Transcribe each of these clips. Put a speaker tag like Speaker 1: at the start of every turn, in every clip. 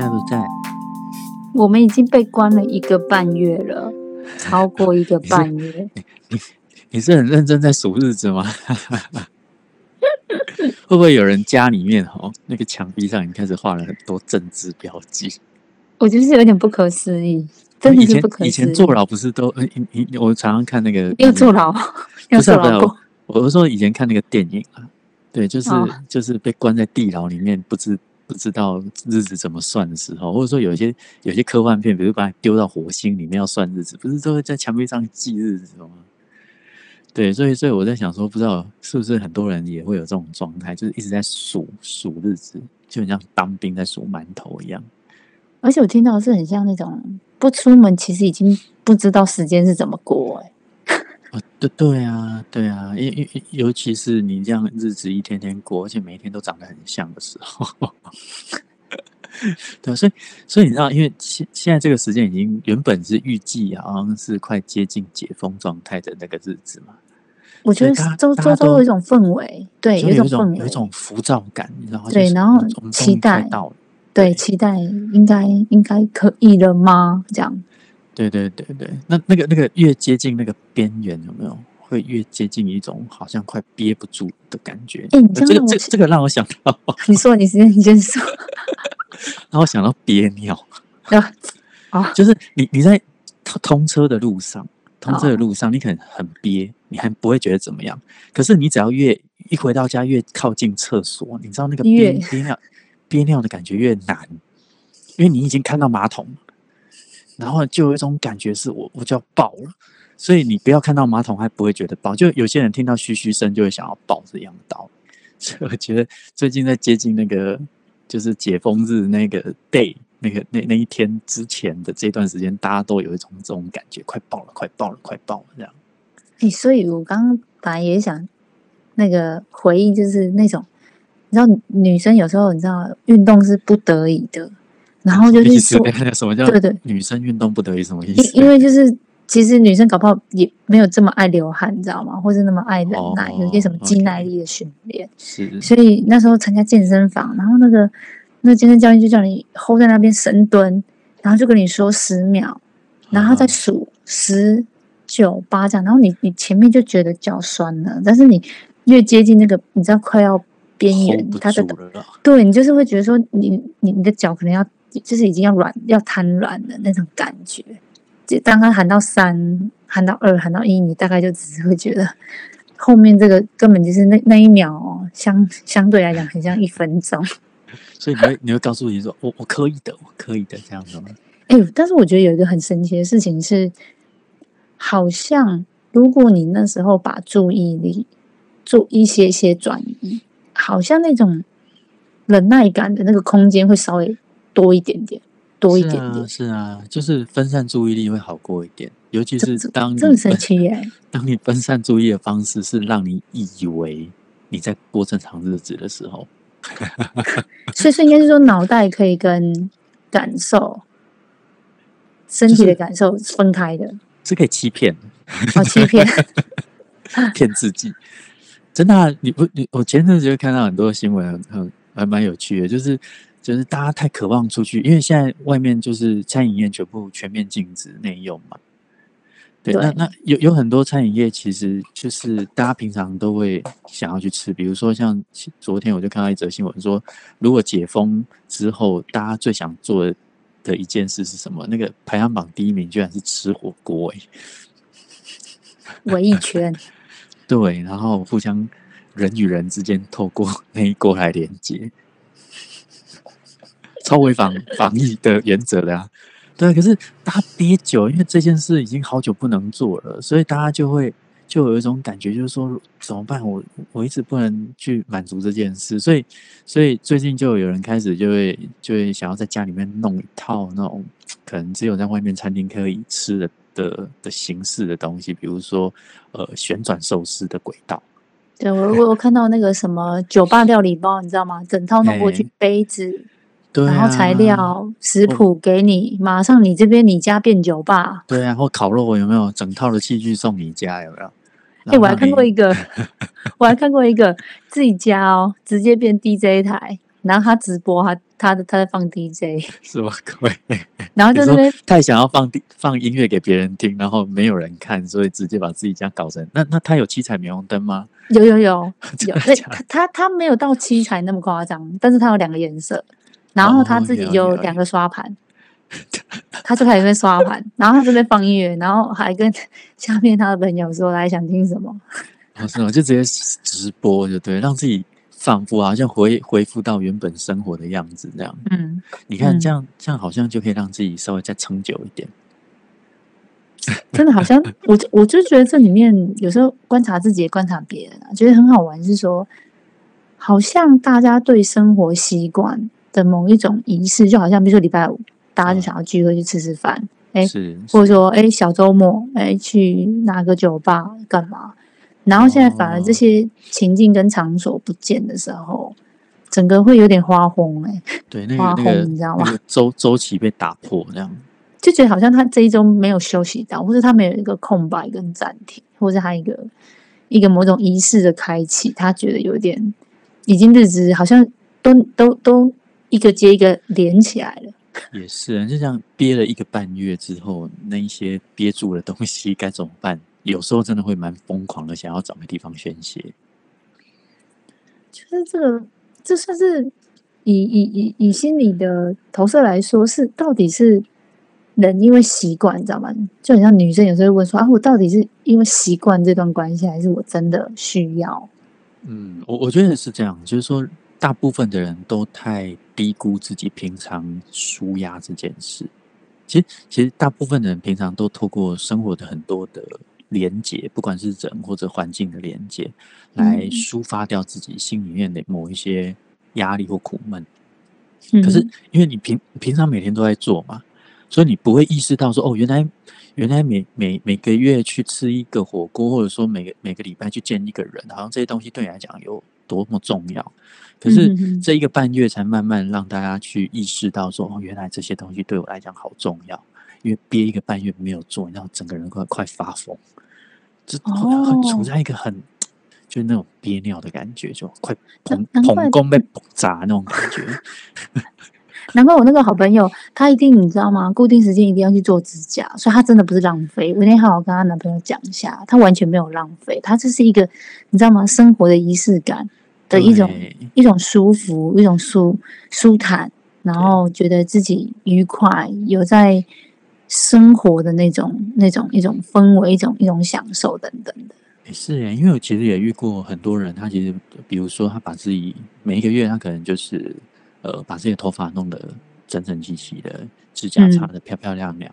Speaker 1: 在不在？
Speaker 2: 我们已经被关了一个半月了，超过一个半月。
Speaker 1: 你你是很认真在数日子吗？会不会有人家里面哦，那个墙壁上已经开始画了很多政治标记？
Speaker 2: 我就是有点不可思议，真的是不可思议。
Speaker 1: 以前坐牢不是都？呃你你我常常看那个
Speaker 2: 要坐牢，要坐牢过。
Speaker 1: 我是说以前看那个电影啊，对，就是、
Speaker 2: 哦
Speaker 1: 就是被关在地牢里面，不知不知道日子怎么算的时候，或者说有些有些科幻片，比如把你丢到火星里面要算日子，不是都会在墙壁上记日子吗？对，所以所以我在想说，不知道是不是很多人也会有这种状态，就是一直在数数日子，就很像当兵在数馒头一样。
Speaker 2: 而且我听到是很像那种不出门，其实已经不知道时间是怎么过、欸。
Speaker 1: 啊，对对啊，对啊，因因因尤其是你这样日子一天天过，而且每一天都长得很像的时候，对啊，所以所以你知道，因为现现在这个时间已经原本是预计好像是快接近解封状态的那个日子嘛，
Speaker 2: 我觉得周
Speaker 1: 都
Speaker 2: 周有一种氛围，对，
Speaker 1: 有一
Speaker 2: 种氛围，
Speaker 1: 有一种浮躁感，你知道吗？
Speaker 2: 对然后期待
Speaker 1: 到了。
Speaker 2: 对，期待应该应该可以了吗？这样，
Speaker 1: 对对对对，那那个那个越接近那个边缘，有没有会越接近一种好像快憋不住的感觉？
Speaker 2: 哎你
Speaker 1: 呃这个
Speaker 2: 这
Speaker 1: 这这个让我想到，
Speaker 2: 你说，你先你先说，
Speaker 1: 让我想到憋尿，
Speaker 2: 啊，啊，
Speaker 1: 就是你你在通通车的路上，通车的
Speaker 2: 哦
Speaker 1: 路上，你可能很憋，你还不会觉得怎么样。可是你只要越一回到家，越靠近厕所，你知道那个憋憋尿憋尿的感觉越难，因为你已经看到马桶了，然后就有一种感觉是我我就要爆了。所以你不要看到马桶还不会觉得爆，就有些人听到嘘嘘声就会想要爆这样的道理。所以我觉得最近在接近那个就是解封日那个 day 那个那那一天之前的这段时间，大家都有一种这种感觉，快爆了，快爆了，快爆了这样。
Speaker 2: 哎、所以我刚刚本来也想那个回忆，就是那种你知道女生有时候你知道运动是不得已的，然后就是说，
Speaker 1: 什么叫
Speaker 2: 对对
Speaker 1: 女生运动不得已什么意思？
Speaker 2: 因为就是其实女生搞不好也没有这么爱流汗，你知道吗？或是那么爱忍耐，有些什么
Speaker 1: 哦
Speaker 2: 肌耐力的训练。
Speaker 1: 是
Speaker 2: 所以那时候参加健身房，然后那个那健身教练就叫你 hold 在那边深蹲，然后就跟你说十秒，然后再数十九八这样，然后你你前面就觉得脚酸了，但是你越接近那个你知道快要边缘它的。对你就是会觉得说你你你的脚可能要就是已经要软要瘫软的那种感觉。就当他喊到三、喊到二、喊到一，你大概就只是会觉得后面这个根本就是那那一秒哦，相相对来讲很像一分钟。
Speaker 1: 所以你会你会告诉自己说，我我可以的，我可以的，这样子吗？
Speaker 2: 哎、但是我觉得有一个很神奇的事情是，好像如果你那时候把注意力做一些些转移，好像那种忍耐感的那个空间会稍微多一点点，多一点点。
Speaker 1: 是啊，是啊，就是分散注意力会好过一点，尤其是
Speaker 2: 这
Speaker 1: 当你
Speaker 2: 这很神
Speaker 1: 分
Speaker 2: 奇耶！
Speaker 1: 当你分散注意力的方式是让你以为你在过正常日子的时候，
Speaker 2: 所以，所以应该是说，脑袋可以跟感受、身体的感受分开的，
Speaker 1: 是可以欺骗的。
Speaker 2: 好欺骗。
Speaker 1: 骗自己。真的、啊，你不你我前阵子就看到很多新闻很，很还蛮有趣的，就是就是大家太渴望出去，因为现在外面就是餐饮业全部全面禁止内用嘛。对，那
Speaker 2: 对
Speaker 1: 那有有很多餐饮业其实就是大家平常都会想要去吃，比如说像昨天我就看到一则新闻说，如果解封之后，大家最想做的的一件事是什么？那个排行榜第一名居然是吃火锅、欸，
Speaker 2: 围一圈，
Speaker 1: 对，然后互相人与人之间透过那一锅来连接，超违反防疫的原则的啊。对，可是大家憋久，因为这件事已经好久不能做了，所以大家就会就有一种感觉，就是说怎么办？我我一直不能去满足这件事，所以所以最近就有人开始就会就会想要在家里面弄一套那种可能只有在外面餐厅可以吃的的的形式的东西，比如说呃旋转寿司的轨道。
Speaker 2: 对我我有看到那个什么酒吧料理包，你知道吗？整套弄过去
Speaker 1: 哎，
Speaker 2: 杯子，
Speaker 1: 对、啊，
Speaker 2: 然后材料、食谱给你，马上你这边你家变酒吧。
Speaker 1: 对啊，或烤肉有没有整套的器具送你家有没有？
Speaker 2: 哎、我还看过一
Speaker 1: 个，
Speaker 2: 我还看过一个自己家哦，直接变 DJ 台，然后他直播，他他的他在放 DJ，
Speaker 1: 什么鬼？
Speaker 2: 然后
Speaker 1: 你说
Speaker 2: 在那边
Speaker 1: 太想要放放音乐给别人听，然后没有人看，所以直接把自己家搞成那那他有七彩霓虹灯吗？
Speaker 2: 有有有有，对 他他他没有到七彩那么夸张，但是他有两个颜色，然后他
Speaker 1: 哦
Speaker 2: 自己
Speaker 1: 有有
Speaker 2: 有两个刷盘，他就开始在刷盘，然后他这边放音乐，然后还跟下面他的朋友说来想听什么，
Speaker 1: 哦，是吗？就直接直播就对，让自己仿佛好像回恢复到原本生活的样子这样。
Speaker 2: 嗯，
Speaker 1: 你看
Speaker 2: 嗯
Speaker 1: 这样这样好像就可以让自己稍微再撑久一点。
Speaker 2: 真的好像我就我就觉得这里面有时候观察自己也观察别人啊，觉得很好玩，是说好像大家对生活习惯的某一种仪式，就好像比如说礼拜五大家就想要聚会去吃吃饭，哎、
Speaker 1: 是，
Speaker 2: 或者说哎小周末哎去哪个酒吧干嘛，然后现在反而这
Speaker 1: 哦。
Speaker 2: 些情境跟场所不见的时候，整个会有点花红哎、
Speaker 1: 对那
Speaker 2: 花红你知道吗
Speaker 1: 那个？周周期被打破这样。
Speaker 2: 就觉得好像他这一周没有休息到，或者他没有一个空白跟暂停，或者他一个一个某种仪式的开启，他觉得有点已经日子好像都都都一个接一个连起来了。
Speaker 1: 也是啊，就这样憋了一个半月之后，那一些憋住的东西该怎么办？有时候真的会蛮疯狂的，想要找个地方宣泄。
Speaker 2: 就是这个，这算是以以以以心理的投射来说，是到底是人因为习惯，你知道吗？就很像女生有时候会问说啊，我到底是因为习惯这段关系，还是我真的需要？
Speaker 1: 嗯，我我觉得是这样，就是说，大部分的人都太低估自己平常舒压这件事。其实，其实大部分的人平常都透过生活的很多的连接，不管是人或者环境的连接，来
Speaker 2: 嗯
Speaker 1: 抒发掉自己心里面的某一些压力或苦闷。
Speaker 2: 嗯、
Speaker 1: 可是因为你平平常每天都在做嘛，所以你不会意识到说哦，原来原来每每每个月去吃一个火锅，或者说每个每个礼拜去见一个人，好像这些东西对你来讲有多么重要。可是这一个半月才慢慢让大家去意识到说哦，原来这些东西对我来讲好重要。因为憋一个半月没有做，你知道整个人快快发疯，就会会处
Speaker 2: 哦
Speaker 1: 在一个很就是那种憋尿的感觉，就快膀
Speaker 2: 难怪
Speaker 1: 膀胱被爆炸那种感觉。
Speaker 2: 难怪我那个好朋友，她一定你知道吗？固定时间一定要去做指甲，所以她真的不是浪费。我那天好好跟她男朋友讲一下，她完全没有浪费，她这是一个你知道吗？生活的仪式感的一种一种舒服，一种舒舒坦，然后觉得自己愉快，有在生活的那种那种一种氛围，一种一种享受等等的。
Speaker 1: 也是耶，因为我其实也遇过很多人，他其实比如说他把自己每一个月，他可能就是呃把自己的头发弄得整整齐齐的，指甲擦
Speaker 2: 嗯
Speaker 1: 得漂漂亮亮，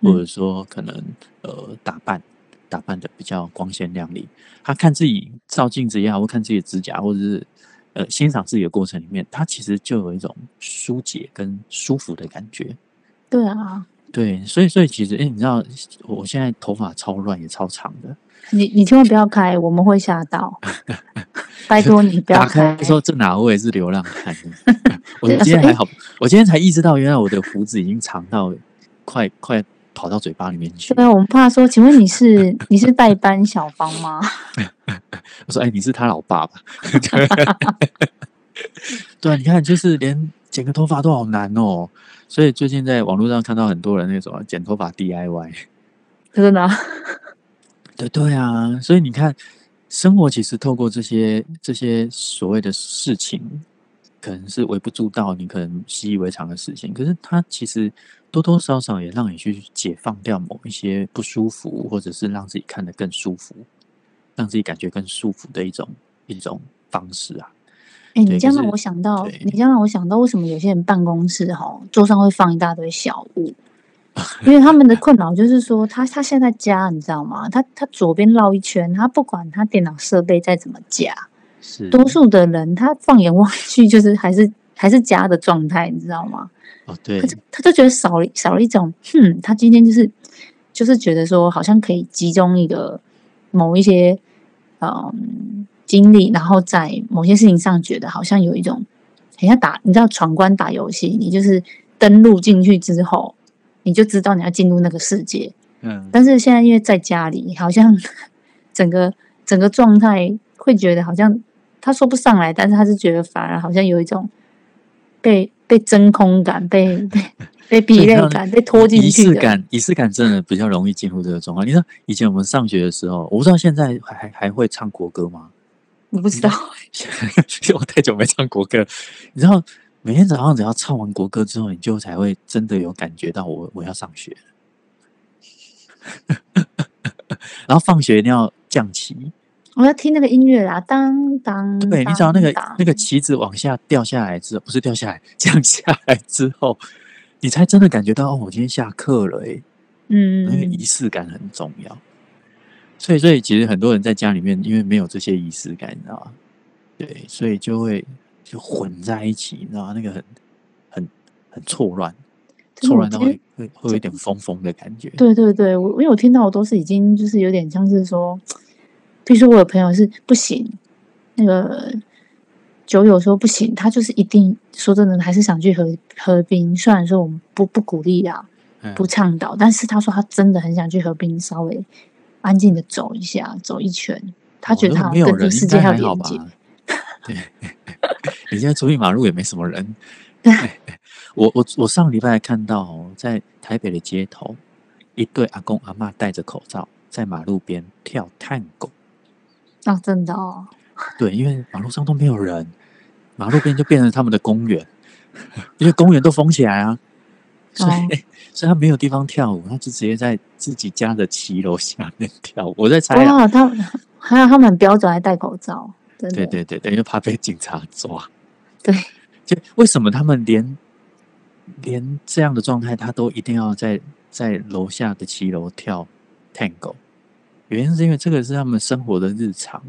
Speaker 2: 嗯
Speaker 1: 或者说可能呃打扮打扮的比较光鲜亮丽。他看自己照镜子也好，或看自己的指甲，或者是呃欣赏自己的过程里面，他其实就有一种疏解跟舒服的感觉。
Speaker 2: 对啊，
Speaker 1: 对，所以所以其实，哎、你知道我现在头发超乱也超长的，
Speaker 2: 你你千万不要开，我们会吓到。拜托你不要
Speaker 1: 开
Speaker 2: 开。
Speaker 1: 说这哪位是流浪汉？我今天还好，我今天才意识到，原来我的胡子已经长到快快跑到嘴巴里面去
Speaker 2: 对。啊，我们怕说，请问你是 你是代班小芳吗？
Speaker 1: 我说：“哎、你是他老爸吧？” 对啊，你看，就是连剪个头发都好难哦。所以最近在网络上看到很多人那种剪头发 DIY。
Speaker 2: 真的啊，
Speaker 1: 对对啊，所以你看，生活其实透过这些这些所谓的事情，可能是微不足道，你可能习以为常的事情，可是它其实多多少少也让你去解放掉某一些不舒服，或者是让自己看得更舒服，让自己感觉更舒服的一种一种方式啊。
Speaker 2: 哎、你这样让我想到，你这样让我想到，为什么有些人办公室哈桌上会放一大堆小物？因为他们的困扰就是说，他他现在在家，你知道吗？他他左边绕一圈，他不管他电脑设备再怎么夹，
Speaker 1: 是
Speaker 2: 多数的人他放眼望去就是 还是还是家的状态，你知道吗？
Speaker 1: 哦，对
Speaker 2: 他，就他就觉得少了少了一种，哼，他今天就是就是觉得说，好像可以集中一个某一些嗯精力，然后在某些事情上觉得好像有一种，很像打你知道闯关打游戏，你就是登录进去之后，你就知道你要进入那个世界。
Speaker 1: 嗯，
Speaker 2: 但是现在因为在家里，好像 整个整个状态会觉得好像他说不上来，但是他是觉得反而好像有一种被被真空感、被 被被疲累感、被拖进去的。
Speaker 1: 式感，仪式感真的比较容易进入这个状况。你知道以前我们上学的时候，我不知道现在还还还会唱国歌吗？
Speaker 2: 我不知道，
Speaker 1: 我太久没唱国歌，你知道每天早上只要唱完国歌之后，你就才会真的有感觉到我我要上学 然后放学一定要降旗，
Speaker 2: 我要听那个音乐啦，当当。
Speaker 1: 对，你知道那个那个旗子往下掉下来之后，不是掉下来，降下来之后，你才真的感觉到哦，我今天下课了诶、
Speaker 2: 嗯，
Speaker 1: 那个仪式感很重要。所以，所以其实很多人在家里面，因为没有这些仪式感，你知道吗？对，所以就会就混在一起，你知道吗？那个很很很错乱，错乱会会会有一点疯疯的感觉。
Speaker 2: 对对对，我因为我听到我都是已经就是有点像是说，比如说我有朋友是不行，那个酒友说不行，他就是一定说真的还是想去河河滨，虽然说我们不不鼓励啦，
Speaker 1: 嗯
Speaker 2: 不倡导，但是他说他真的很想去河滨稍微安静的走一下，走一圈，他觉得他跟这个世界还有连接。？
Speaker 1: 对，你现在出去马路也没什么人。
Speaker 2: 对
Speaker 1: 我我我上礼拜看到哦，在台北的街头，一对阿公阿妈戴着口罩在马路边跳探狗。
Speaker 2: 啊，真的哦，
Speaker 1: 对，因为马路上都没有人，马路边就变成他们的公园，因为公园都封起来啊，所以、
Speaker 2: 哦
Speaker 1: 所以他没有地方跳舞，他就直接在自己家的骑楼下面跳舞。我在猜啊，
Speaker 2: 哇，他还有他们很标准，还戴口罩，
Speaker 1: 对对对对，因为怕被警察抓。
Speaker 2: 对
Speaker 1: 就为什么他们连连这样的状态，他都一定要在在楼下的骑楼跳 tango？原因是因为这个是他们生活的日常，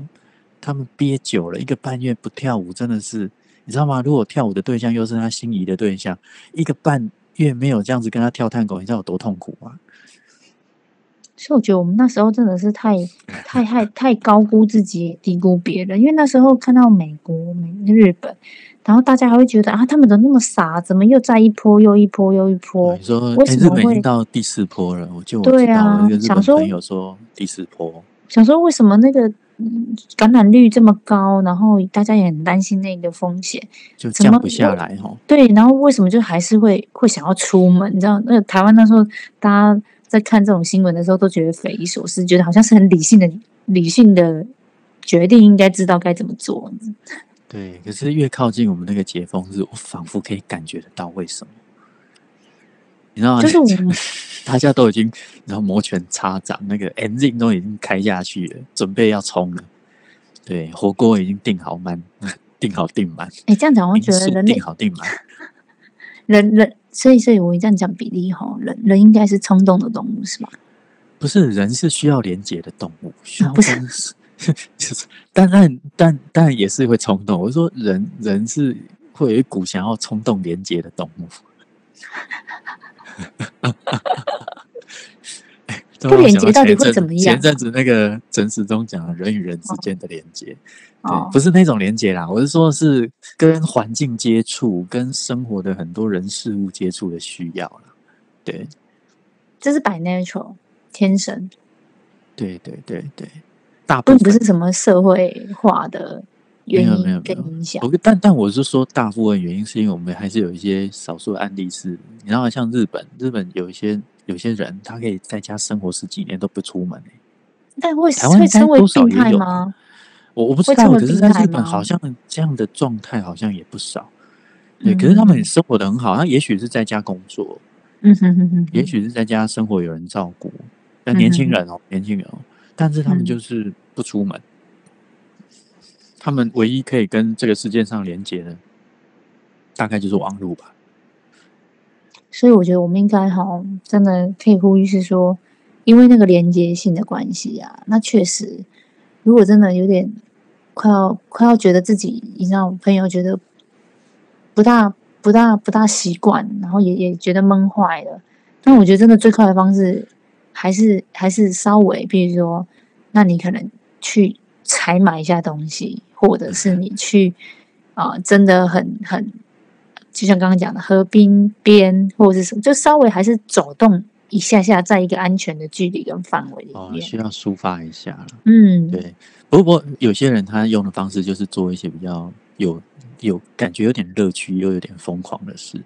Speaker 1: 他们憋久了，一个半月不跳舞，真的是你知道吗？如果跳舞的对象又是他心仪的对象，一个半月没有这样子跟他跳探狗，你知道有多痛苦吗？
Speaker 2: 所以我觉得我们那时候真的是太太太太高估自己，低估别人。因为那时候看到美国、美日本，然后大家还会觉得啊，他们怎么那么傻？怎么又在一波又一波又一波
Speaker 1: 你？说，
Speaker 2: 为
Speaker 1: 哎、日本已经到第四波了，我就我
Speaker 2: 对啊想说
Speaker 1: 本朋友说第四波，
Speaker 2: 想说为什么那个嗯感染率这么高，然后大家也很担心那个风险。
Speaker 1: 就降不下
Speaker 2: 我
Speaker 1: 来哈。
Speaker 2: 对，然后为什么就还是会会想要出门？你知道，那个台湾那时候大家在看这种新闻的时候，都觉得匪夷所思，觉得好像是很理性的理性的决定，应该知道该怎么做。
Speaker 1: 对，可是越靠近我们那个解封日，我仿佛可以感觉得到为什么。你知道吗？
Speaker 2: 就是我们
Speaker 1: 大家都已经，然后摩拳擦掌，那个 engine 都已经开下去了，准备要冲了。对，火锅已经订好满，订好订满，
Speaker 2: 哎，这样讲，我觉得人类
Speaker 1: 订好订满。
Speaker 2: 人人，所以所以我这样讲比例哈，人人应该是冲动的动物是吗？
Speaker 1: 不是人是需要连接的动物，需要
Speaker 2: 不是
Speaker 1: 跟 就是，但但但但也是会冲动。我是说人人是会有一股想要冲动连接的动物。
Speaker 2: 不 连接到底会怎么样
Speaker 1: 前阵子那个陈时中讲的人与人之间的连接，对
Speaker 2: 哦，，
Speaker 1: 不是那种连接啦，我是说是跟环境接触、跟生活的很多人事物接触的需要啦。对
Speaker 2: 这是 by natural 天生，
Speaker 1: 对对对对，大
Speaker 2: 不
Speaker 1: 部分
Speaker 2: 不是什么社会化的原因跟
Speaker 1: 没有
Speaker 2: 影响。
Speaker 1: 但但我是说，大部分原因是因为我们还是有一些少数的案例是，你知道，像日本，日本有一些有些人，他可以在家生活十几年都不出门、欸、
Speaker 2: 但会
Speaker 1: 台湾
Speaker 2: 会称为
Speaker 1: 多少
Speaker 2: 病态吗？
Speaker 1: 我我不知道，可是在日本好像这样的状态好像也不少。对，可是他们
Speaker 2: 也
Speaker 1: 生活的很好，他也许是在家工作，
Speaker 2: 嗯哼哼哼，
Speaker 1: 也许是在家生活有人照顾，但年轻人哦，年轻人哦，但是他们
Speaker 2: 嗯
Speaker 1: 就是不出门，他们唯一可以跟这个世界上连接的，大概就是网络吧。
Speaker 2: 所以我觉得我们应该哈，真的可以呼吁是说，因为那个连接性的关系啊，那确实，如果真的有点快要快要觉得自己，你知道，朋友觉得不大不大不大习惯，然后也也觉得闷坏了，那我觉得真的最快的方式，还是还是稍微，比如说，那你可能去采买一下东西，或者是你去啊、真的很很。就像刚刚讲的，河滨边或者是什么，就稍微还是走动一下下，在一个安全的距离跟范围里
Speaker 1: 哦，
Speaker 2: 面。
Speaker 1: 需要抒发一下了。
Speaker 2: 嗯，
Speaker 1: 对，不过不过有些人他用的方式就是做一些比较有有感觉有点乐趣又有点疯狂的事。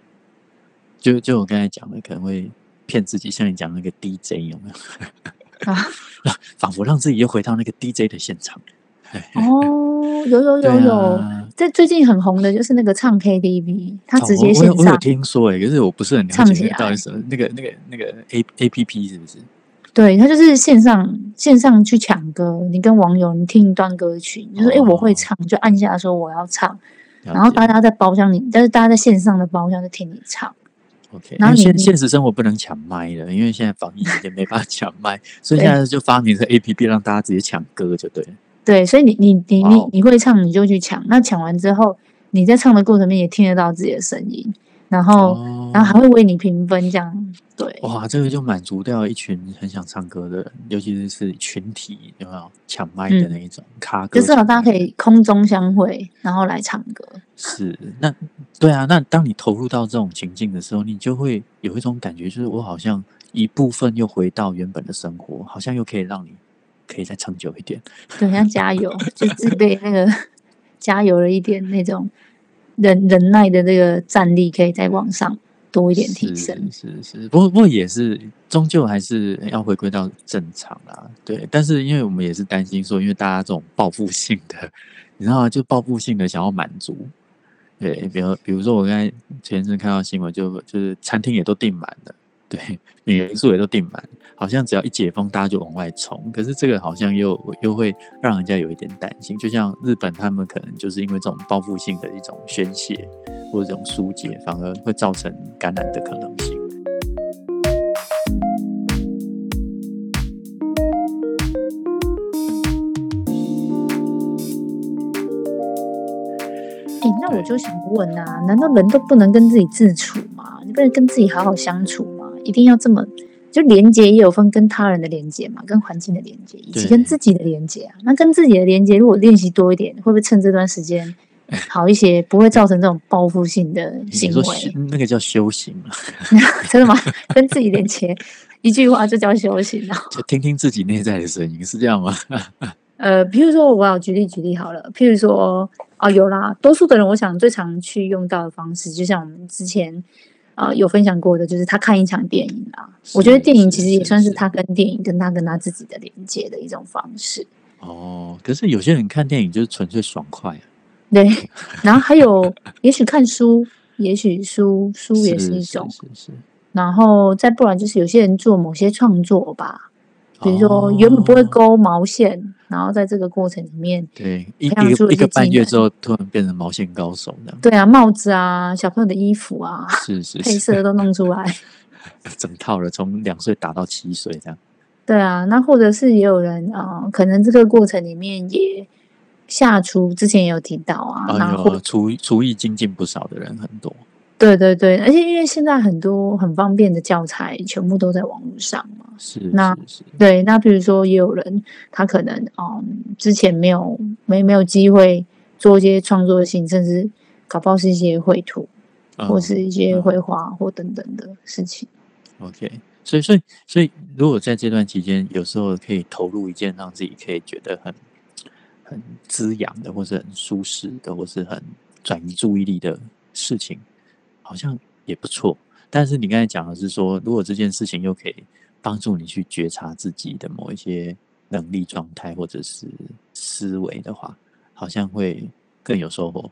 Speaker 1: 就就我刚才讲的，可能会骗自己，像你讲那个 DJ 有没有？
Speaker 2: 啊，
Speaker 1: 仿佛让自己又回到那个 DJ 的现场。
Speaker 2: 哦，有有有有，
Speaker 1: 啊
Speaker 2: 在最近很红的就是那个唱 KTV，他直接
Speaker 1: 哦我我有我有，听说哎，可是我不是很了解那到底什么那个那个那个 A A P P 是不是？
Speaker 2: 对他就是线上线上去抢歌，你跟网友你听一段歌曲，你就说哎、诶我会
Speaker 1: 哦
Speaker 2: 唱，就按下说我要唱，然后大家在包厢里，但是大家在线上的包厢就听你唱。
Speaker 1: OK，
Speaker 2: 然后
Speaker 1: 现现实生活不能抢麦了，因为现在防疫期间没办法抢麦，所以现在就发明这 A P P 让大家直接抢歌就对了。
Speaker 2: 对，所以你你你你你会唱，你就去抢。那抢完之后，你在唱的过程中也听得到自己的声音，然后、
Speaker 1: 哦
Speaker 2: 然后还会为你评分，这样对。
Speaker 1: 哇，这个就满足掉一群很想唱歌的人，尤其是是群体有没有抢麦的那一种、卡歌
Speaker 2: 就
Speaker 1: 抢麦的，
Speaker 2: 至少大家可以空中相会，然后来唱歌。
Speaker 1: 是那对啊，那当你投入到这种情境的时候，你就会有一种感觉，就是我好像一部分又回到原本的生活，好像又可以让你可以再长久一点。
Speaker 2: 对，像加油，就自备那个 加油了一点那种忍忍耐的这个战力，可以再往上多一点提升。
Speaker 1: 是是，不过不过也是，终究还是要回归到正常啦。对，但是因为我们也是担心说，因为大家这种报复性的，你知道吗？就报复性的想要满足。对，比如比如说我刚才前一阵看到新闻就，就是餐厅也都订满了，对，民宿也都订满，好像只要一解封，大家就往外冲。可是这个好像又又会让人家有一点担心，就像日本他们可能就是因为这种报复性的一种宣泄或者这种疏解，反而会造成感染的可能性。
Speaker 2: 哎、那我就想问啊，难道人都不能跟自己自处吗？你不能跟自己好好相处吗？一定要这么就连接也有分跟他人的连接嘛，跟环境的连接，以及跟自己的连接啊。那跟自己的连接，如果练习多一点，会不会趁这段时间 好一些，不会造成这种报复性的行为？
Speaker 1: 那个叫修行嘛，
Speaker 2: 真的吗？跟自己连接，一句话就叫修行啊。
Speaker 1: 就听听自己内在的声音，是这样吗？
Speaker 2: 呃，譬如说，我要举例举例好了。譬如说，哦，有啦，多数的人，我想最常去用到的方式，就像我们之前呃有分享过的，就是他看一场电影啊。我觉得
Speaker 1: 是
Speaker 2: 电影其实也算是他跟电影跟他跟他自己的连接的一种方式。
Speaker 1: 哦，可是有些人看电影就是纯粹爽快啊，
Speaker 2: 对，然后还有，也许看书，也许书书也是一种，
Speaker 1: 是是是
Speaker 2: 然后再不然就是有些人做某些创作吧，比如说原本不会
Speaker 1: 哦
Speaker 2: 勾毛线，然后在这个过程里面。
Speaker 1: 对，一
Speaker 2: 一
Speaker 1: 个一个半月之后，突然变成毛线高手的。
Speaker 2: 对啊，帽子啊，小朋友的衣服啊，
Speaker 1: 是是
Speaker 2: 配，色都弄出来。
Speaker 1: 整套的，从两岁打到七岁这样。
Speaker 2: 对啊，那或者是也有人啊、呃可能这个过程里面也下厨，之前也有提到啊，然
Speaker 1: 哎
Speaker 2: 后
Speaker 1: 呦，厨厨艺精进不少的人很多。
Speaker 2: 对对对，而且因为现在很多很方便的教材全部都在网络上嘛，
Speaker 1: 是
Speaker 2: 那对，那比如说也有人他可能嗯之前没有没没有机会做一些创作性，甚至搞不好是一些绘图或
Speaker 1: 嗯
Speaker 2: 是一些
Speaker 1: 嗯
Speaker 2: 绘画或等等的事情。
Speaker 1: OK，所以所以所以，如果在这段期间，有时候可以投入一件让自己可以觉得很很滋养的，或是很舒适的，或是很转移注意力的事情，好像也不错。但是你刚才讲的是说，如果这件事情又可以帮助你去觉察自己的某一些能力状态或者是思维的话，好像会更有收获。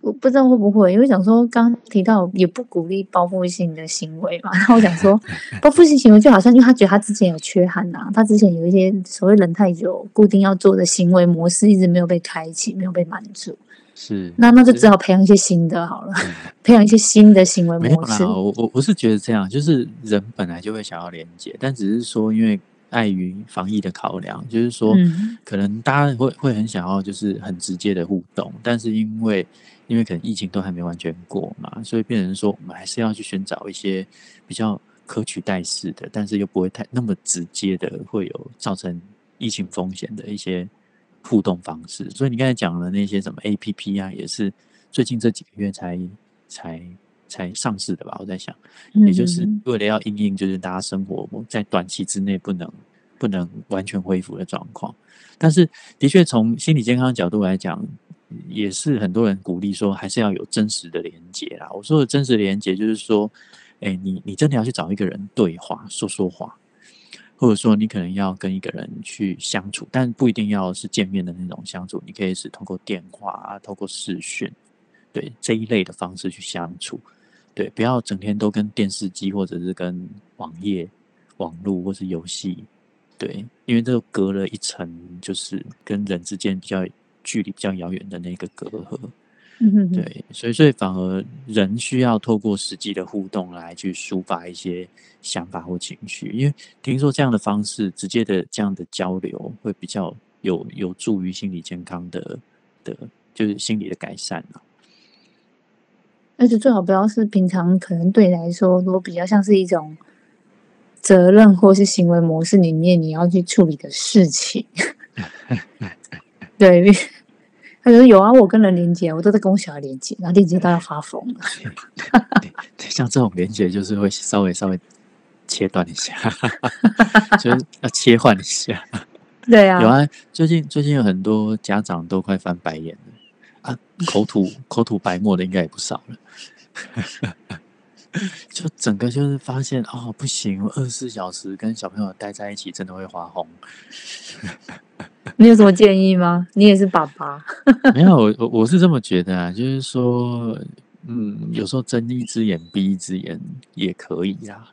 Speaker 2: 我不知道会不会，因为想说刚刚提到也不鼓励报复性的行为嘛，然后我想说 报复性行为就好像因为他觉得他之前有缺憾呐、他之前有一些所谓忍太久固定要做的行为模式一直没有被开启，没有被满足，
Speaker 1: 是，
Speaker 2: 那那就只好培养一些新的好了，培养一些新的行为模式。
Speaker 1: 我我我是觉得这样，就是人本来就会想要连接，但只是说因为碍于防疫的考量，就是说
Speaker 2: 嗯。
Speaker 1: 可能大家会会很想要就是很直接的互动，但是因为因为可能疫情都还没完全过嘛，所以变成说我们还是要去寻找一些比较可取代式的，但是又不会太那么直接的会有造成疫情风险的一些互动方式。所以你刚才讲的那些什么 A P P 啊，也是最近这几个月才才才上市的吧？我在想。也就是
Speaker 2: 嗯
Speaker 1: 为了要应应，就是大家生活在短期之内不能不能完全恢复的状况。但是，的确从心理健康角度来讲，也是很多人鼓励说，还是要有真实的连接啦。我说的真实连接，就是说，哎，你你真的要去找一个人对话，说说话，或者说你可能要跟一个人去相处，但不一定要是见面的那种相处，你可以是通过电话啊，透过视讯，对这一类的方式去相处，对，不要整天都跟电视机或者是跟网页、网络或是游戏。对，因为这隔了一层，就是跟人之间比较距离比较遥远的那个隔阂。
Speaker 2: 嗯
Speaker 1: 对，所以所以反而人需要透过实际的互动来去抒发一些想法或情绪，因为听说这样的方式，直接的这样的交流会比较有有助于心理健康的的，就是心理的改善啊。
Speaker 2: 而且最好不要是平常可能对你来说，如果比较像是一种。责任或是行为模式里面，你要去处理的事情，对，他说有啊，我跟人连接，我都在跟我小孩连接，然后连接到要发疯了。
Speaker 1: 像这种连接，就是会稍微稍微切断一下，就是要切换一下。
Speaker 2: 对啊，
Speaker 1: 有啊，最近最近有很多家长都快翻白眼了啊，口吐口吐白沫的应该也不少了。就整个就是发现哦，不行，二十四小时跟小朋友待在一起，真的会发红。
Speaker 2: 你有什么建议吗？你也是爸爸。
Speaker 1: 没有，我我我是这么觉得啊，就是说，嗯，有时候睁一只眼闭一只眼也可以啦，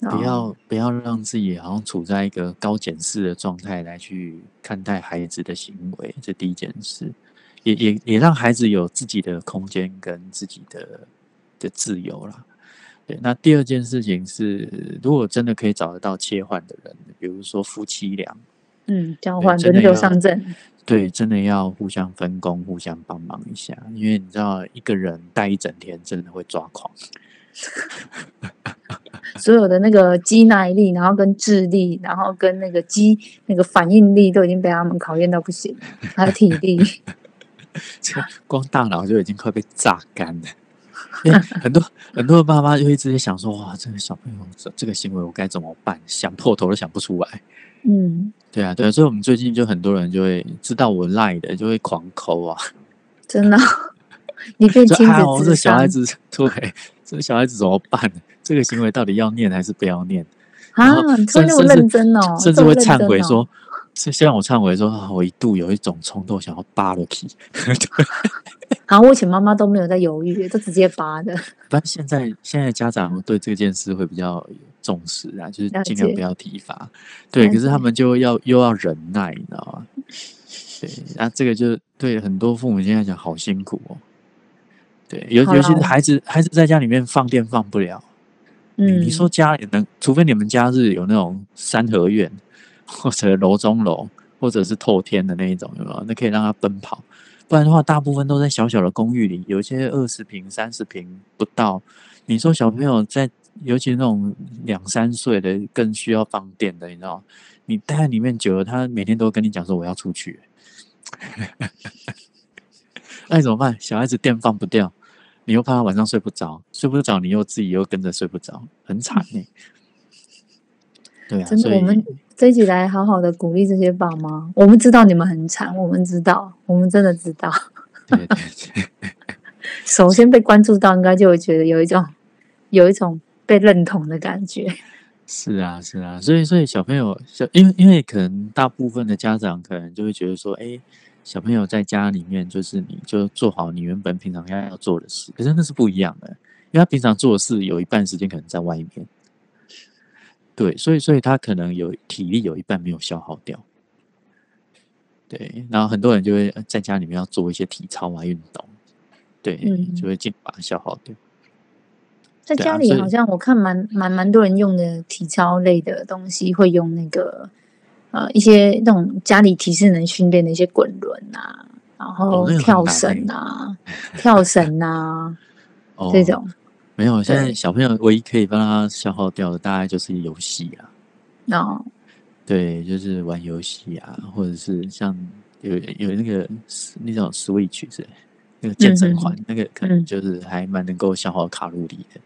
Speaker 1: 不要不要让自己好像处在一个高检视的状态来去看待孩子的行为，这第一件事，也也也让孩子有自己的空间跟自己的的自由啦。对，那第二件事情是，如果真的可以找得到切换的人，比如说夫妻俩，
Speaker 2: 嗯，交换轮流上阵，
Speaker 1: 对，真的要互相分工，互相帮忙一下，因为你知道，一个人带一整天，真的会抓狂。
Speaker 2: 所有的那个肌耐力，然后跟智力，然后跟那个肌那个反应力，都已经被他们考验到不行，还有体力，
Speaker 1: 光大脑就已经快被榨干了。很多很多的爸妈就会直接想说：“哇，这个小朋友这这个行为我该怎么办？想破头都想不出来。”
Speaker 2: 嗯，
Speaker 1: 对啊，对啊，所以我们最近就很多人就会知道我赖的，就会狂抠啊。
Speaker 2: 真的，你变亲子
Speaker 1: 哦，这小孩子对，这个小孩子怎么办？这个行为到底要念还是不要念？
Speaker 2: 啊，说那么认真哦，
Speaker 1: 甚至会忏悔说：“是先让我忏悔说，我一度有一种冲动想要扒了皮。”
Speaker 2: 然后我以前妈妈都没有在犹豫，就直接扒的。
Speaker 1: 但现在现在家长对这件事会比较重视啊，就是尽量不要体罚。对，可是他们就要又要忍耐，你知道吗？对，那这个就对很多父母现在讲好辛苦哦。对，尤尤其是孩子，孩子在家里面放电放不了。嗯，你说家里能，除非你们家是有那种三合院，或者楼中楼，或者是透天的那一种，有没有？那可以让他奔跑。不然的话，大部分都在小小的公寓里，有些二十平、三十平不到。你说小朋友在，尤其那种两三岁的，更需要放电的，你知道？你待在里面久了，他每天都跟你讲说我要出去，那怎么办？小孩子电放不掉，你又怕他晚上睡不着，睡不着，你又自己又跟着睡不着，很惨呢。对啊，
Speaker 2: 真的我们。这一集来好好的鼓励这些爸妈，我们知道你们很惨，我们知道，我们真的知道。
Speaker 1: 对对对。
Speaker 2: 首先被关注到，应该就会觉得有一种有一种被认同的感觉。
Speaker 1: 是啊，是啊，所以所以小朋友，小因为因为可能大部分的家长可能就会觉得说，哎，小朋友在家里面就是你就做好你原本平常要要做的事，可是那是不一样的，因为他平常做的事有一半时间可能在外面。对，所以所以他可能有体力有一半没有消耗掉，对，然后很多人就会在家里面要做一些体操啊运动，对，就会尽把它消耗掉。
Speaker 2: 在家里好像我看蛮蛮蛮多人用的体操类的东西，会用那个呃一些那种家里体适能训练的一些滚轮啊，然后跳绳啊、跳绳啊这种。
Speaker 1: 没有，现在小朋友唯一可以帮他消耗掉的，大概就是游戏啊。
Speaker 2: 哦，
Speaker 1: 对，就是玩游戏啊，或者是像有有那个那种 Switch 是那个健身环，那个可能就是还蛮能够消耗卡路里的。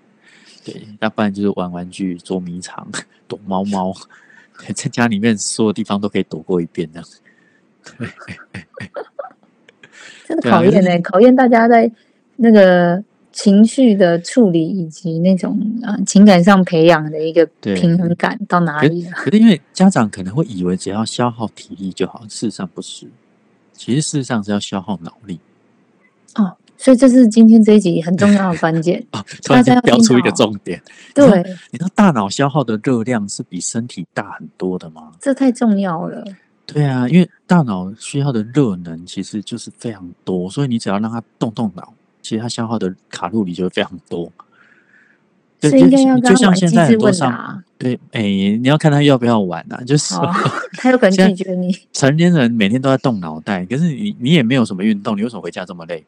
Speaker 1: 对，要不然就是玩玩具、捉迷藏、躲猫猫，在家里面所有地方都可以躲过一遍这样。
Speaker 2: 真的考验呢、考验大家在那个情绪的处理以及那种呃情感上培养的一个平衡感到哪
Speaker 1: 可
Speaker 2: 里了？
Speaker 1: 可是因为家长可能会以为只要消耗体力就好，事实上不是，其实事实上是要消耗脑力。
Speaker 2: 哦，所以这是今天这一集很重要的关键。
Speaker 1: 啊。突然间标出一个重点，
Speaker 2: 对，
Speaker 1: 你知道大脑消耗的热量是比身体大很多的吗？
Speaker 2: 这太重要了。
Speaker 1: 对啊，因为大脑需要的热能其实就是非常多，所以你只要让它动动脑，其实它消耗的卡路里就会非常多。对
Speaker 2: 是应该
Speaker 1: 就就
Speaker 2: 要跟他玩
Speaker 1: 像现在很多上。对，哎，你要看他要不要玩啊，就是
Speaker 2: 他有可能拒绝你。
Speaker 1: 成年人每天都在动脑袋，可是你你也没有什么运动，你为什么回家这么累？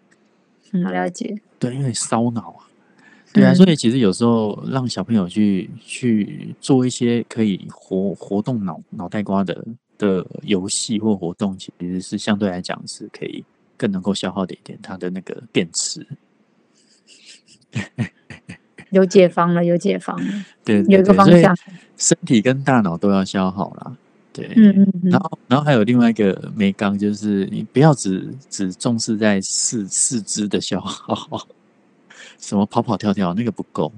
Speaker 2: 嗯，了解。
Speaker 1: 对，因为烧脑啊。对啊，
Speaker 2: 嗯
Speaker 1: 所以其实有时候让小朋友去去做一些可以活活动脑脑袋瓜的的游戏或活动，其实是相对来讲是可以更能够消耗的一点他的那个电池。
Speaker 2: 有解放了，有解放了，
Speaker 1: 对，
Speaker 2: 有一个方向。
Speaker 1: 身体跟大脑都要消耗啦。对，
Speaker 2: 嗯嗯嗯
Speaker 1: 然，后，然后还有另外一个没刚，就是你不要只只重视在四四肢的消耗，什么跑跑跳跳那个不够。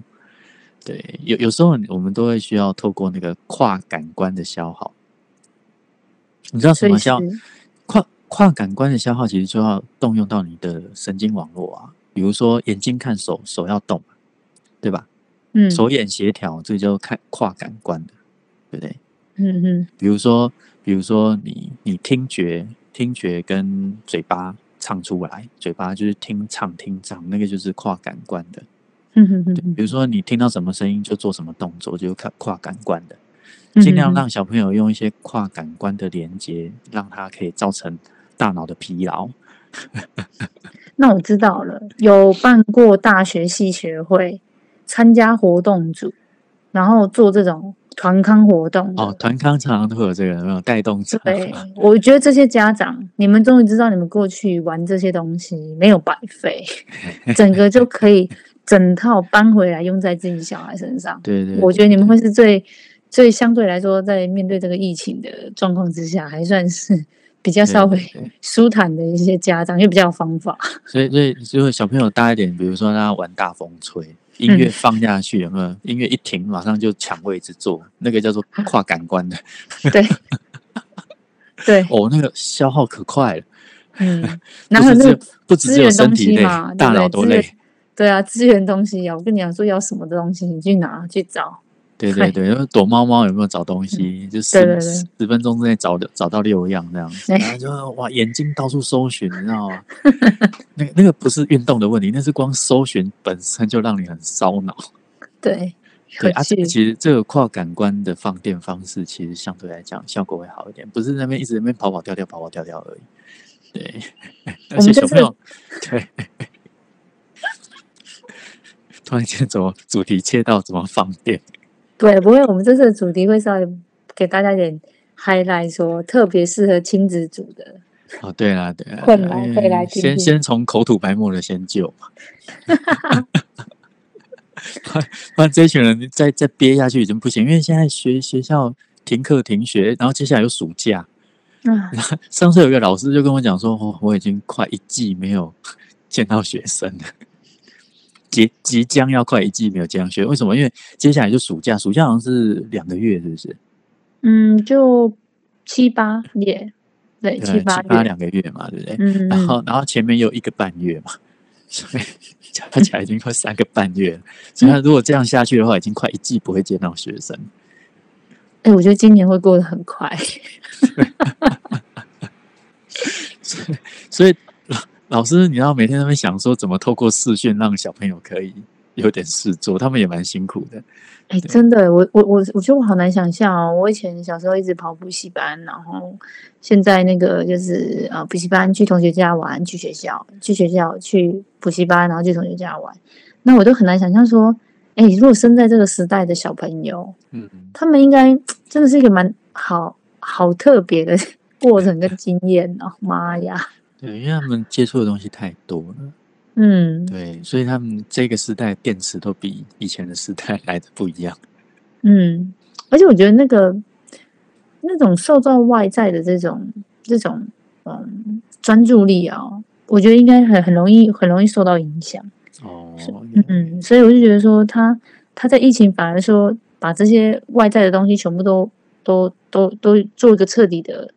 Speaker 1: 对，有有时候我们都会需要透过那个跨感官的消耗。你知道什么消跨跨感官的消耗？其实就要动用到你的神经网络啊，比如说眼睛看手，手要动，对吧？
Speaker 2: 嗯
Speaker 1: 手眼协调，这就看跨感官的，对不对？
Speaker 2: 嗯嗯
Speaker 1: 比如说，比如说你你听觉听觉跟嘴巴唱出来，嘴巴就是听唱听唱，那个就是跨感官的。
Speaker 2: 嗯嗯嗯
Speaker 1: 对，
Speaker 2: 嗯
Speaker 1: 比如说你听到什么声音就做什么动作，就是跨跨感官的。
Speaker 2: 嗯，
Speaker 1: 尽量
Speaker 2: 嗯
Speaker 1: 让小朋友用一些跨感官的连接，让他可以造成大脑的疲劳。
Speaker 2: 那我知道了，有办过大学系学会，参加活动组，然后做这种团康活动
Speaker 1: 哦，团康常常都会有这个有没有带动场？
Speaker 2: 对，我觉得这些家长，你们终于知道你们过去玩这些东西没有白费，整个就可以整套搬回来用在自己小孩身上。
Speaker 1: 对对，
Speaker 2: 我觉得你们会是最最相对来说，在面对这个疫情的状况之下，还算是比较稍微 舒坦的一些家长，因为比较有方法。
Speaker 1: 所以所以如果小朋友大一点，比如说让他玩大风吹，音乐放下去有没有？音乐一停，马上就抢位置坐，那个叫做跨感官的。
Speaker 2: 对，对，
Speaker 1: 哦，那个消耗可快了，
Speaker 2: 嗯，然后那
Speaker 1: 不只只有身体累大脑都累。
Speaker 2: 对啊，资源东西啊，我跟你讲说要什么的东西，你去拿去找。
Speaker 1: 对 对对，因为躲猫猫有没有找东西？就十
Speaker 2: 对对对
Speaker 1: 十十分钟之内找的找到六样这样，
Speaker 2: 子
Speaker 1: 然后就哇眼睛到处搜寻，你知道吗？那个那个不是运动的问题，那是光搜寻本身就让你很烧脑。
Speaker 2: 对，
Speaker 1: 对啊，这个其实这个跨感官的放电方式，其实相对来讲效果会好一点，不是那边一直在那边跑跑跳跳跑跑跳跳而已。对，而且小朋友对。突然间，怎么主题切到怎么放电？
Speaker 2: 对，不会，我们这次的主题会稍微给大家一点 highlight，说特别适合亲子组的。
Speaker 1: 哦，对啦，对啦，
Speaker 2: 困难可以来
Speaker 1: 先
Speaker 2: 听听
Speaker 1: 先从口吐白沫的先救嘛，不然这一群人再再憋下去已经不行，因为现在学学校停课停学，然后接下来有暑假。
Speaker 2: 啊，
Speaker 1: 上次有一个老师就跟我讲说，哦，我已经快一季没有见到学生了，即即将要快一季没有见到学生，为什么？因为接下来就暑假，暑假好像是两个月，是不是？
Speaker 2: 嗯，就七八月，对，
Speaker 1: 对，
Speaker 2: 七八
Speaker 1: 七八
Speaker 2: 月，
Speaker 1: 两个月嘛，对不对？
Speaker 2: 嗯，嗯
Speaker 1: 然后然后前面又一个半月嘛，所以 加起来已经快三个半月了。所以他如果这样下去的话，已经快一季不会见到学生。
Speaker 2: 哎、我觉得今年会过得很快。
Speaker 1: 所以老老师，你要每天在那边想说怎么透过视讯让小朋友可以有点事做，他们也蛮辛苦的。
Speaker 2: 哎、真的，我我我我觉得我好难想象哦。我以前小时候一直跑补习班，然后现在那个就是呃补习班去同学家玩，去学校去学校去补习班，然后去同学家玩。那我都很难想象说，哎、如果生在这个时代的小朋友，
Speaker 1: 嗯，
Speaker 2: 他们应该真的是一个蛮好好特别的 过程跟经验哦。妈呀，
Speaker 1: 对，因为他们接触的东西太多了，
Speaker 2: 嗯
Speaker 1: 对，所以他们这个时代电池都比以前的时代 来的不一样。
Speaker 2: 嗯，而且我觉得那个那种受到外在的这种这种嗯专注力啊、我觉得应该很很容易很容易受到影响。
Speaker 1: 哦，
Speaker 2: 嗯嗯，所以我就觉得说他他在疫情反而说把这些外在的东西全部都都都都做一个彻底的，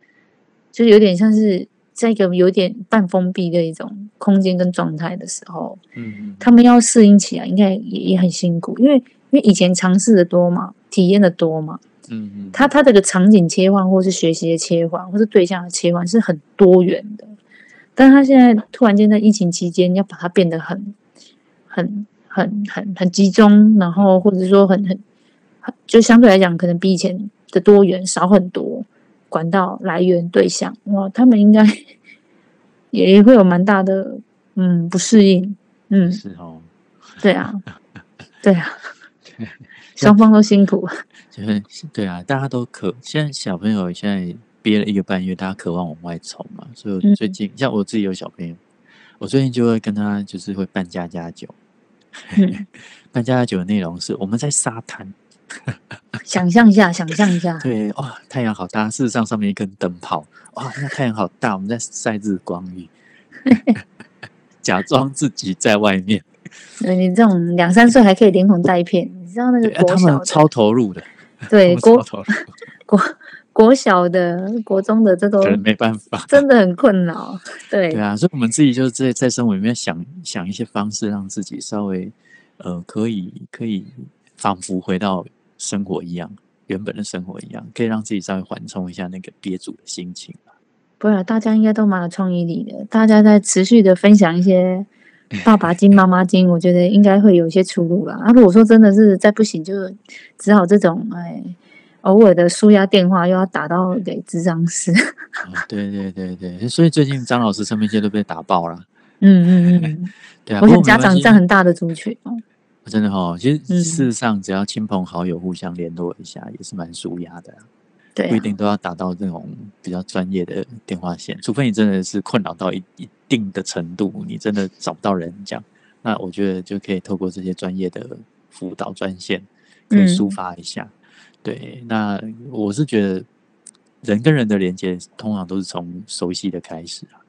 Speaker 2: 就是有点像是在一个有点半封闭的一种空间跟状态的时候，
Speaker 1: 嗯
Speaker 2: 他们要适应起来应该也也很辛苦，因为因为以前尝试的多嘛，体验的多嘛，
Speaker 1: 嗯嗯，
Speaker 2: 他他这个场景切换，或是学习的切换，或是对象的切换是很多元的。但他现在突然间在疫情期间，要把它变得很、很、很、很、很集中，然后或者说很、很、很，就相对来讲，可能比以前的多元少很多。管道来源对象，哇，他们应该也会有蛮大的嗯不适应，嗯，
Speaker 1: 是哦，
Speaker 2: 对啊，对啊，双方都辛苦。
Speaker 1: 就是对啊，大家都渴，现在小朋友现在憋了一个半月，大家渴望往外冲嘛，所以我最近、像我自己有小朋友，我最近就会跟他就是会办家家酒，
Speaker 2: 嗯。
Speaker 1: 办家家酒的内容是我们在沙滩，
Speaker 2: 想象一下，想象一下，
Speaker 1: 对，哇，太阳好大，事实上上面一根灯泡，哇，那太阳好大，我们在晒日光浴，假装自己在外面，
Speaker 2: 对你这种两三岁还可以连哄带骗，你知道那个国小
Speaker 1: 超投入的，
Speaker 2: 对国国国小的、国中的，这都
Speaker 1: 没办法。
Speaker 2: 真的很困扰。对。
Speaker 1: 对啊，所以我们自己就是在在生活里面想想一些方式，让自己稍微呃可以可以仿佛回到生活一样，原本的生活一样，可以让自己稍微缓冲一下那个憋住的心情吧。
Speaker 2: 不然大家应该都蛮有创意力的，大家在持续的分享一些爸爸经、妈妈经，我觉得应该会有一些出路啦。啊，如果说真的是再不行，就只好这种哎，偶尔的舒压电话又要打到给智障师。
Speaker 1: 哦对对对对，所以最近张老师身边些都被打爆了。
Speaker 2: 嗯嗯嗯，
Speaker 1: 对啊，
Speaker 2: 我想家长占很大的族群哦。
Speaker 1: 真的哈、其实
Speaker 2: 嗯
Speaker 1: 事实上只要亲朋好友互相联络一下，也是蛮舒压的啊、
Speaker 2: 对啊，
Speaker 1: 不一定都要打到这种比较专业的电话线，除非你真的是困扰到一一定的程度，你真的找不到人讲，那我觉得就可以透过这些专业的辅导专线，可以
Speaker 2: 嗯
Speaker 1: 抒发一下。对，那我是觉得人跟人的连接通常都是从熟悉的开始啊。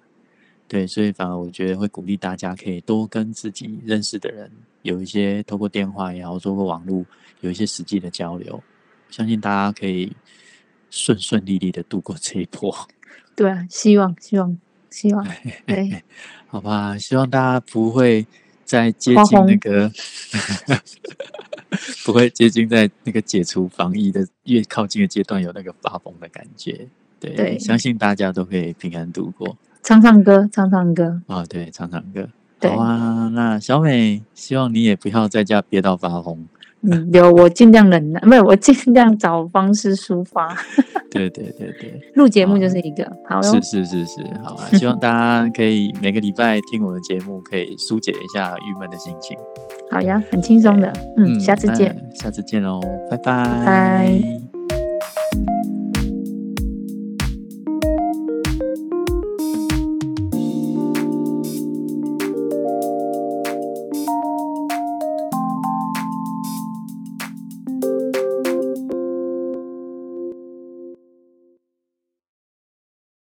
Speaker 1: 对，所以反而我觉得会鼓励大家可以多跟自己认识的人有一些透过电话也好，透过网络有一些实际的交流，相信大家可以顺顺利利的度过这一波，
Speaker 2: 对啊，希望希望希望，对，
Speaker 1: 好吧？希望大家不会再接近那
Speaker 2: 疯
Speaker 1: 个，不会接近在那个解除防疫的越靠近的阶段有那个发疯的感觉。对，
Speaker 2: 对
Speaker 1: 相信大家都可以平安度过
Speaker 2: 唱唱歌，唱唱歌，
Speaker 1: 啊！对，唱唱歌。
Speaker 2: 对
Speaker 1: 好啊，那小美，希望你也不要在家憋到发疯。
Speaker 2: 嗯，有我尽量忍耐，不是我尽量找方式抒发。
Speaker 1: 对对对对，
Speaker 2: 录节目就是一个好哟
Speaker 1: 是，是是是，好啊！希望大家可以每个礼拜听我的节目，可以疏解一下郁闷的心情。
Speaker 2: 好呀，很轻松的，嗯，下次见。
Speaker 1: 下次见喽，拜拜，
Speaker 2: 拜